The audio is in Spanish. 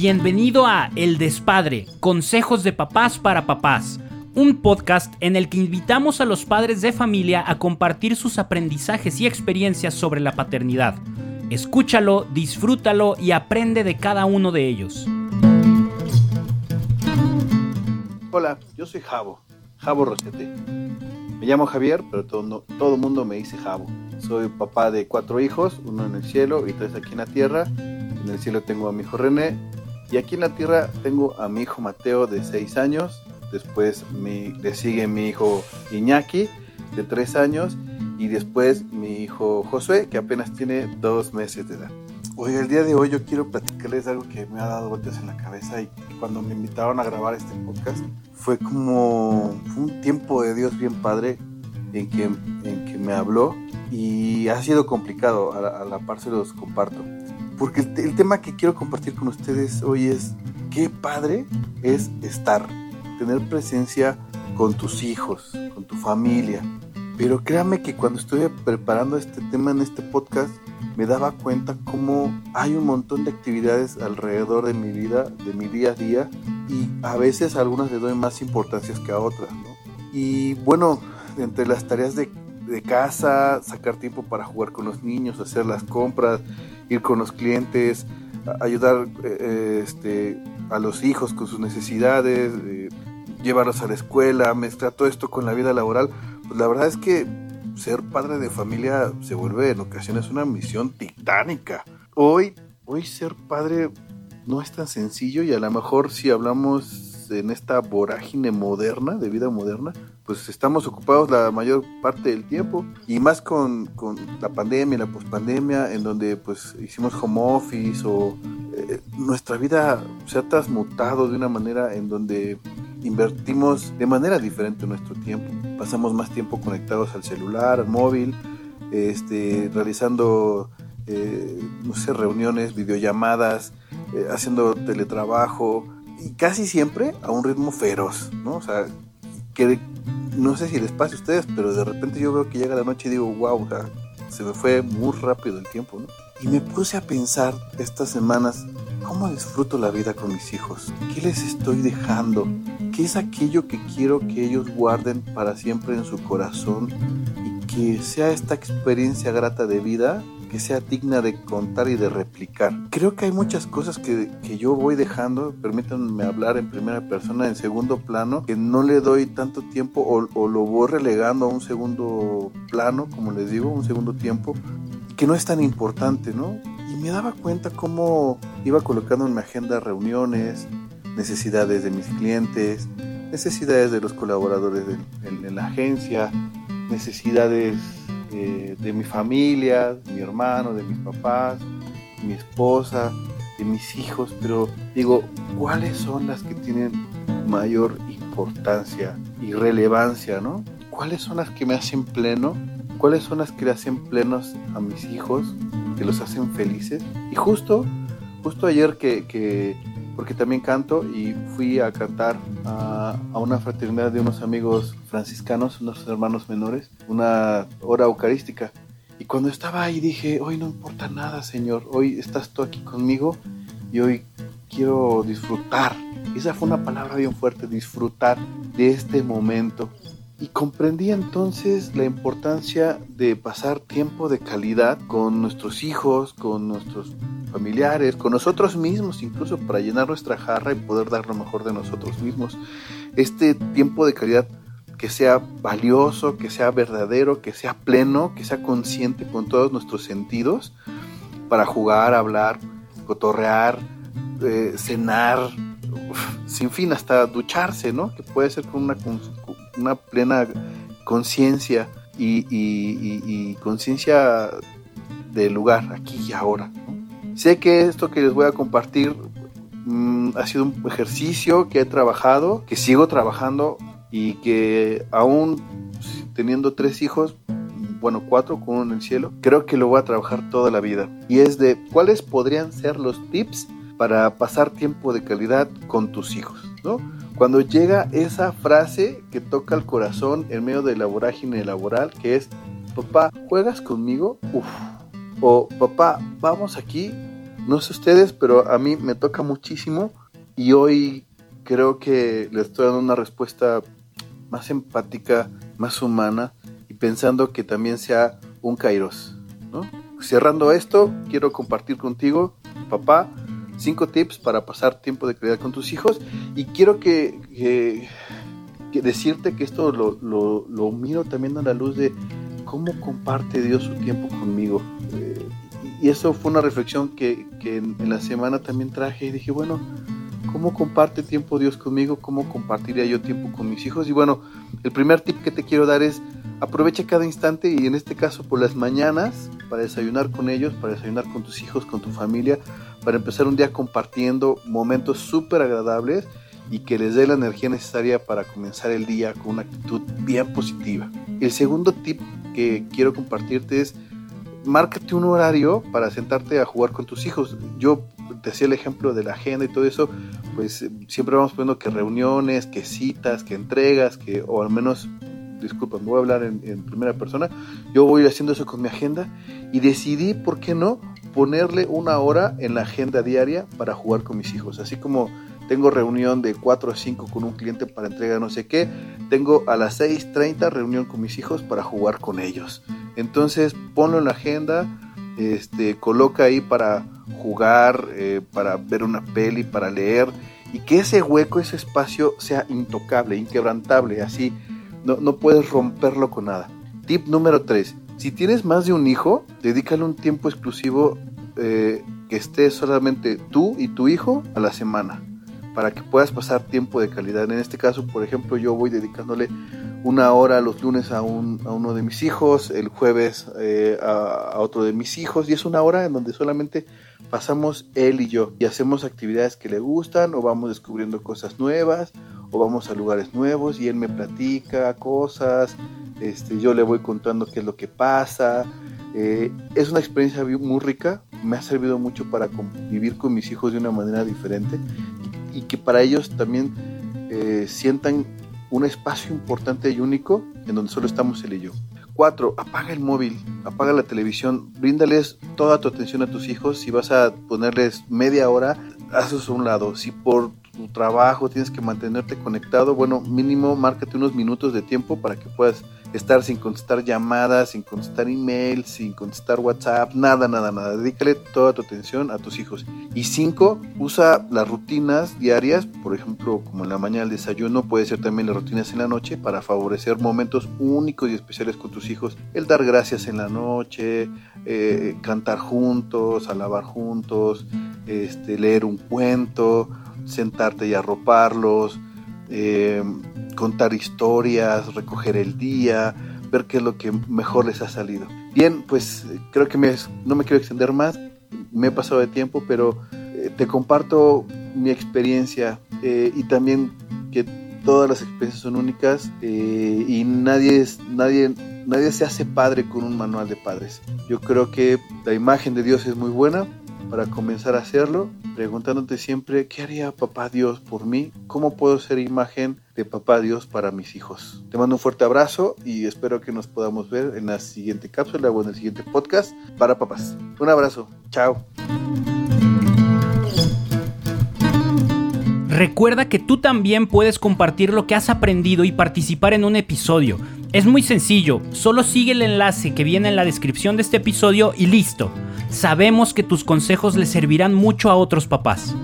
Bienvenido a El Despadre, Consejos de Papás para Papás, un podcast en el que invitamos a los padres de familia a compartir sus aprendizajes y experiencias sobre la paternidad. Escúchalo, disfrútalo y aprende de cada uno de ellos. Hola, yo soy Javo, Javo Rosete. Me llamo Javier, pero todo, todo mundo me dice Javo. Soy papá de cuatro hijos, uno en el cielo y tres aquí en la tierra. En el cielo tengo a mi hijo René y aquí en la tierra tengo a mi hijo Mateo de seis años. Después le sigue mi hijo Iñaki de tres años y después mi hijo Josué que apenas tiene dos meses de edad. Hoy, el día de hoy yo quiero platicarles algo que me ha dado vueltas en la cabeza y cuando me invitaron a grabar este podcast fue como un tiempo de Dios bien padre en que, en que me habló y ha sido complicado, a la, par se los comparto. Porque el, tema que quiero compartir con ustedes hoy es qué padre es estar, tener presencia con tus hijos, con tu familia. Pero créame que cuando estuve preparando este tema en este podcast, me daba cuenta cómo hay un montón de actividades alrededor de mi vida, de mi día a día, y a veces algunas le doy más importancia que a otras. Y bueno, entre las tareas de casa, sacar tiempo para jugar con los niños, hacer las compras, ir con los clientes, ayudar eh, este, a los hijos con sus necesidades, eh, llevarlos a la escuela, mezclar todo esto con la vida laboral. Pues la verdad es que ser padre de familia se vuelve en ocasiones una misión titánica. Hoy, hoy ser padre no es tan sencillo y a lo mejor si hablamos en esta vorágine moderna, de vida moderna, pues estamos ocupados la mayor parte del tiempo y más con, con la pandemia, la pospandemia, en donde pues hicimos home office o eh, nuestra vida se ha transmutado de una manera en donde invertimos de manera diferente nuestro tiempo. Pasamos más tiempo conectados al celular, al móvil, este, realizando, eh, no sé, reuniones, videollamadas, eh, haciendo teletrabajo, y casi siempre a un ritmo feroz, ¿no? O sea, que no sé si les pasa a ustedes, pero de repente yo veo que llega la noche y digo, wow, o sea, se me fue muy rápido el tiempo, ¿no? Y me puse a pensar estas semanas, ¿cómo disfruto la vida con mis hijos? ¿Qué les estoy dejando? ¿Qué es aquello que quiero que ellos guarden para siempre en su corazón y que sea esta experiencia grata de vida que sea digna de contar y de replicar. Creo que hay muchas cosas que, que, yo voy dejando, permítanme hablar en primera persona, en segundo plano, que no le doy tanto tiempo o, lo voy relegando a un segundo plano, como les digo, un segundo tiempo, que no es tan importante, ¿no? Y me daba cuenta cómo iba colocando en mi agenda reuniones, necesidades de mis clientes, necesidades de los colaboradores de, en la agencia, necesidades de mi familia, mi hermano, de mis papás, mi esposa, de mis hijos, pero digo, ¿cuáles son las que tienen mayor importancia y relevancia, no? ¿Cuáles son las que me hacen pleno? ¿Cuáles son las que le hacen plenos a mis hijos, que los hacen felices? Y justo, justo ayer que porque también canto y fui a cantar a, una fraternidad de unos amigos franciscanos, unos hermanos menores, una hora eucarística. Y cuando estaba ahí dije, hoy no importa nada, Señor, hoy estás tú aquí conmigo y hoy quiero disfrutar. Esa fue una palabra bien fuerte, disfrutar de este momento. Y comprendí entonces la importancia de pasar tiempo de calidad con nuestros hijos, con nuestros familiares, con nosotros mismos, incluso para llenar nuestra jarra y poder dar lo mejor de nosotros mismos. Este tiempo de calidad que sea valioso, que sea verdadero, que sea pleno, que sea consciente con todos nuestros sentidos para jugar, hablar, cotorrear, eh, cenar, sin fin, hasta ducharse, ¿no? Que puede ser con una, una plena conciencia y, conciencia del lugar, aquí y ahora. Sé que esto que les voy a compartir mm, ha sido un ejercicio que he trabajado, que sigo trabajando y que aún teniendo tres hijos, bueno, cuatro con uno en el cielo, creo que lo voy a trabajar toda la vida. Y es de cuáles podrían ser los tips para pasar tiempo de calidad con tus hijos, ¿no? Cuando llega esa frase que toca el corazón en medio de la vorágine laboral, que es, papá, ¿juegas conmigo? Uf. O papá, vamos aquí, No sé ustedes, pero a mí me toca muchísimo y hoy creo que le estoy dando una respuesta más empática, más humana y pensando que también sea un kairos. Cerrando esto, quiero compartir contigo, papá, cinco tips para pasar tiempo de calidad con tus hijos y quiero que, decirte que esto lo, miro también a la luz de cómo comparte Dios su tiempo conmigo. Eh, y eso fue una reflexión que, en, la semana también traje y dije, bueno, ¿cómo comparte tiempo Dios conmigo? ¿Cómo compartiría yo tiempo con mis hijos? Y bueno, el primer tip que te quiero dar es aprovecha cada instante y en este caso por las mañanas para desayunar con ellos, para desayunar con tus hijos, con tu familia, para empezar un día compartiendo momentos súper agradables y que les dé la energía necesaria para comenzar el día con una actitud bien positiva. El segundo tip que quiero compartirte es márcate un horario para sentarte a jugar con tus hijos. Yo te hacía el ejemplo de la agenda y todo eso, pues siempre vamos poniendo que reuniones, que citas, que entregas, que, o al menos, disculpa, me voy a hablar en, en primera persona, yo voy haciendo eso con mi agenda y decidí, ¿por qué no? ponerle una hora en la agenda diaria para jugar con mis hijos. Así como tengo reunión de 4 a 5 con un cliente para entrega no sé qué, tengo a las 6.30 reunión con mis hijos para jugar con ellos. Entonces ponlo en la agenda, este, coloca ahí para jugar, eh, para ver una peli, para leer, y que ese hueco, ese espacio sea intocable, inquebrantable, así no, no puedes romperlo con nada. Tip número 3 si tienes más de un hijo, dedícale un tiempo exclusivo eh, que esté solamente tú y tu hijo a la semana para que puedas pasar tiempo de calidad. En este caso, por ejemplo, yo voy dedicándole una hora los lunes a, uno de mis hijos, el jueves eh, a, a, otro de mis hijos, y es una hora en donde solamente pasamos él y yo y hacemos actividades que le gustan o vamos descubriendo cosas nuevas o vamos a lugares nuevos y él me platica cosas, este, yo le voy contando qué es lo que pasa. Eh, es una experiencia muy rica, me ha servido mucho para convivir con mis hijos de una manera diferente y, que para ellos también eh, sientan un espacio importante y único en donde solo estamos él y yo. Cuatro, apaga el móvil, apaga la televisión, bríndales toda tu atención a tus hijos. Si vas a ponerles media hora, hazlos a un lado. Si por tu trabajo tienes que mantenerte conectado, bueno, mínimo márcate unos minutos de tiempo para que puedas estar sin contestar llamadas, sin contestar emails, sin contestar WhatsApp, nada, nada, nada. Dedícale toda tu atención a tus hijos. Y cinco, usa las rutinas diarias, por ejemplo, como en la mañana el desayuno, puede ser también las rutinas en la noche para favorecer momentos únicos y especiales con tus hijos. El dar gracias en la noche, eh, cantar juntos, alabar juntos, este, leer un cuento, sentarte y arroparlos. Eh, contar historias, recoger el día, ver qué es lo que mejor les ha salido. Bien, pues creo que no me quiero extender más, me he pasado de tiempo, pero eh, te comparto mi experiencia eh, y también que todas las experiencias son únicas eh, y nadie, nadie, nadie se hace padre con un manual de padres. Yo creo que la imagen de Dios es muy buena para comenzar a hacerlo, preguntándote siempre, ¿qué haría papá Dios por mí? ¿Cómo puedo ser imagen de papá Dios para mis hijos? Te mando un fuerte abrazo y espero que nos podamos ver en la siguiente cápsula o en el siguiente podcast para papás. Un abrazo, chao. Recuerda que tú también puedes compartir lo que has aprendido y participar en un episodio. Es muy sencillo, solo sigue el enlace que viene en la descripción de este episodio y listo. Sabemos que tus consejos le servirán mucho a otros papás.